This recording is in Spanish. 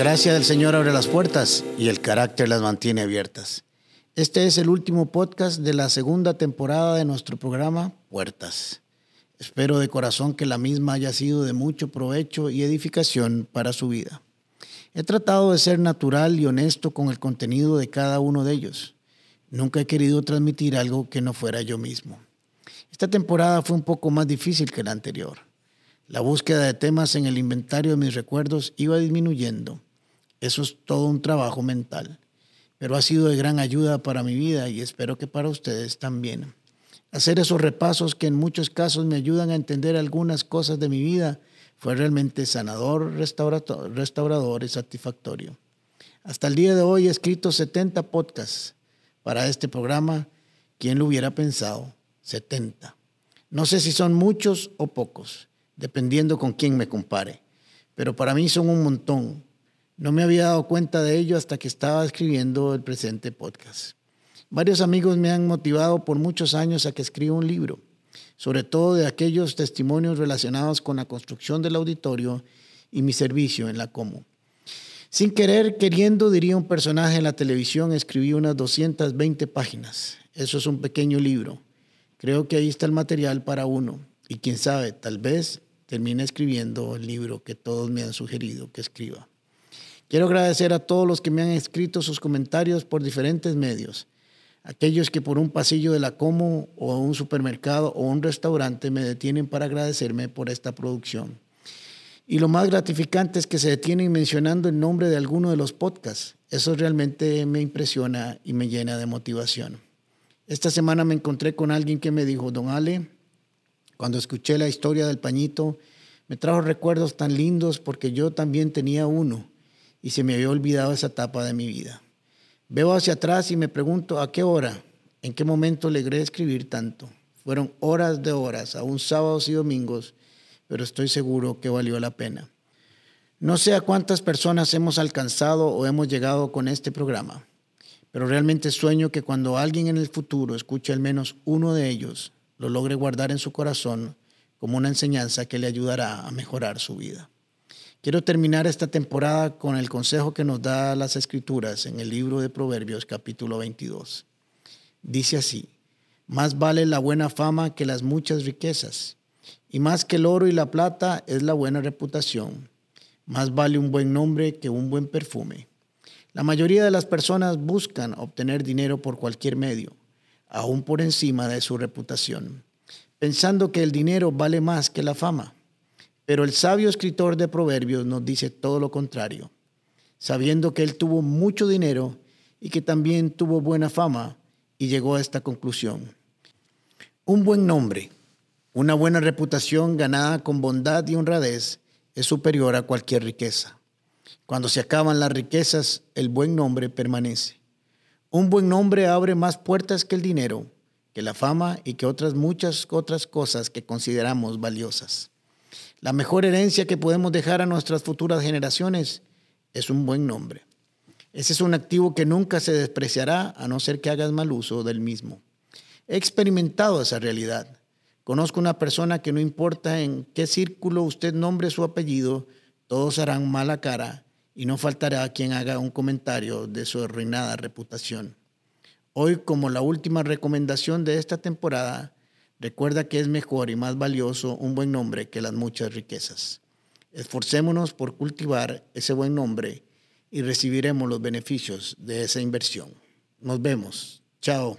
gracia del Señor abre las puertas y el carácter las mantiene abiertas. Este es el último podcast de la segunda temporada de nuestro programa Puertas. Espero de corazón que la misma haya sido de mucho provecho y edificación para su vida. He tratado de ser natural y honesto con el contenido de cada uno de ellos. Nunca he querido transmitir algo que no fuera yo mismo. Esta temporada fue un poco más difícil que la anterior. La búsqueda de temas en el inventario de mis recuerdos iba disminuyendo. Eso es todo un trabajo mental, pero ha sido de gran ayuda para mi vida y espero que para ustedes también. Hacer esos repasos que en muchos casos me ayudan a entender algunas cosas de mi vida fue realmente sanador, restaurador y satisfactorio. Hasta el día de hoy he escrito 70 podcasts para este programa. ¿Quién lo hubiera pensado? 70. No sé si son muchos o pocos, dependiendo con quién me compare, pero para mí son un montón. No me había dado cuenta de ello hasta que estaba escribiendo el presente podcast. Varios amigos me han motivado por muchos años a que escriba un libro, sobre todo de aquellos testimonios relacionados con la construcción del auditorio y mi servicio en la Como. Sin querer, queriendo, diría un personaje en la televisión, escribí unas 220 páginas. Eso es un pequeño libro. Creo que ahí está el material para uno. Y quién sabe, tal vez termine escribiendo el libro que todos me han sugerido que escriba. Quiero agradecer a todos los que me han escrito sus comentarios por diferentes medios aquellos que por un pasillo de la Como o un supermercado o un restaurante me detienen para agradecerme por esta producción. Y lo más gratificante es que se detienen mencionando el nombre de alguno de los podcasts. Eso realmente me impresiona y me llena de motivación. Esta semana me encontré con alguien que me dijo, don Ale, cuando escuché la historia del pañito, me trajo recuerdos tan lindos porque yo también tenía uno y se me había olvidado esa etapa de mi vida. Veo hacia atrás y me pregunto a qué hora, en qué momento logré escribir tanto. Fueron horas de horas, aún sábados y domingos, pero estoy seguro que valió la pena. No sé a cuántas personas hemos alcanzado o hemos llegado con este programa, pero realmente sueño que cuando alguien en el futuro escuche al menos uno de ellos, lo logre guardar en su corazón como una enseñanza que le ayudará a mejorar su vida. Quiero terminar esta temporada con el consejo que nos da las escrituras en el libro de Proverbios capítulo 22. Dice así, más vale la buena fama que las muchas riquezas, y más que el oro y la plata es la buena reputación. Más vale un buen nombre que un buen perfume. La mayoría de las personas buscan obtener dinero por cualquier medio, aún por encima de su reputación, pensando que el dinero vale más que la fama. Pero el sabio escritor de Proverbios nos dice todo lo contrario, sabiendo que él tuvo mucho dinero y que también tuvo buena fama y llegó a esta conclusión. Un buen nombre, una buena reputación ganada con bondad y honradez es superior a cualquier riqueza. Cuando se acaban las riquezas, el buen nombre permanece. Un buen nombre abre más puertas que el dinero, que la fama y que otras muchas otras cosas que consideramos valiosas. La mejor herencia que podemos dejar a nuestras futuras generaciones es un buen nombre. Ese es un activo que nunca se despreciará a no ser que hagas mal uso del mismo. He experimentado esa realidad. Conozco una persona que no importa en qué círculo usted nombre su apellido, todos harán mala cara y no faltará quien haga un comentario de su arruinada reputación. Hoy, como la última recomendación de esta temporada, Recuerda que es mejor y más valioso un buen nombre que las muchas riquezas. Esforcémonos por cultivar ese buen nombre y recibiremos los beneficios de esa inversión. Nos vemos. Chao.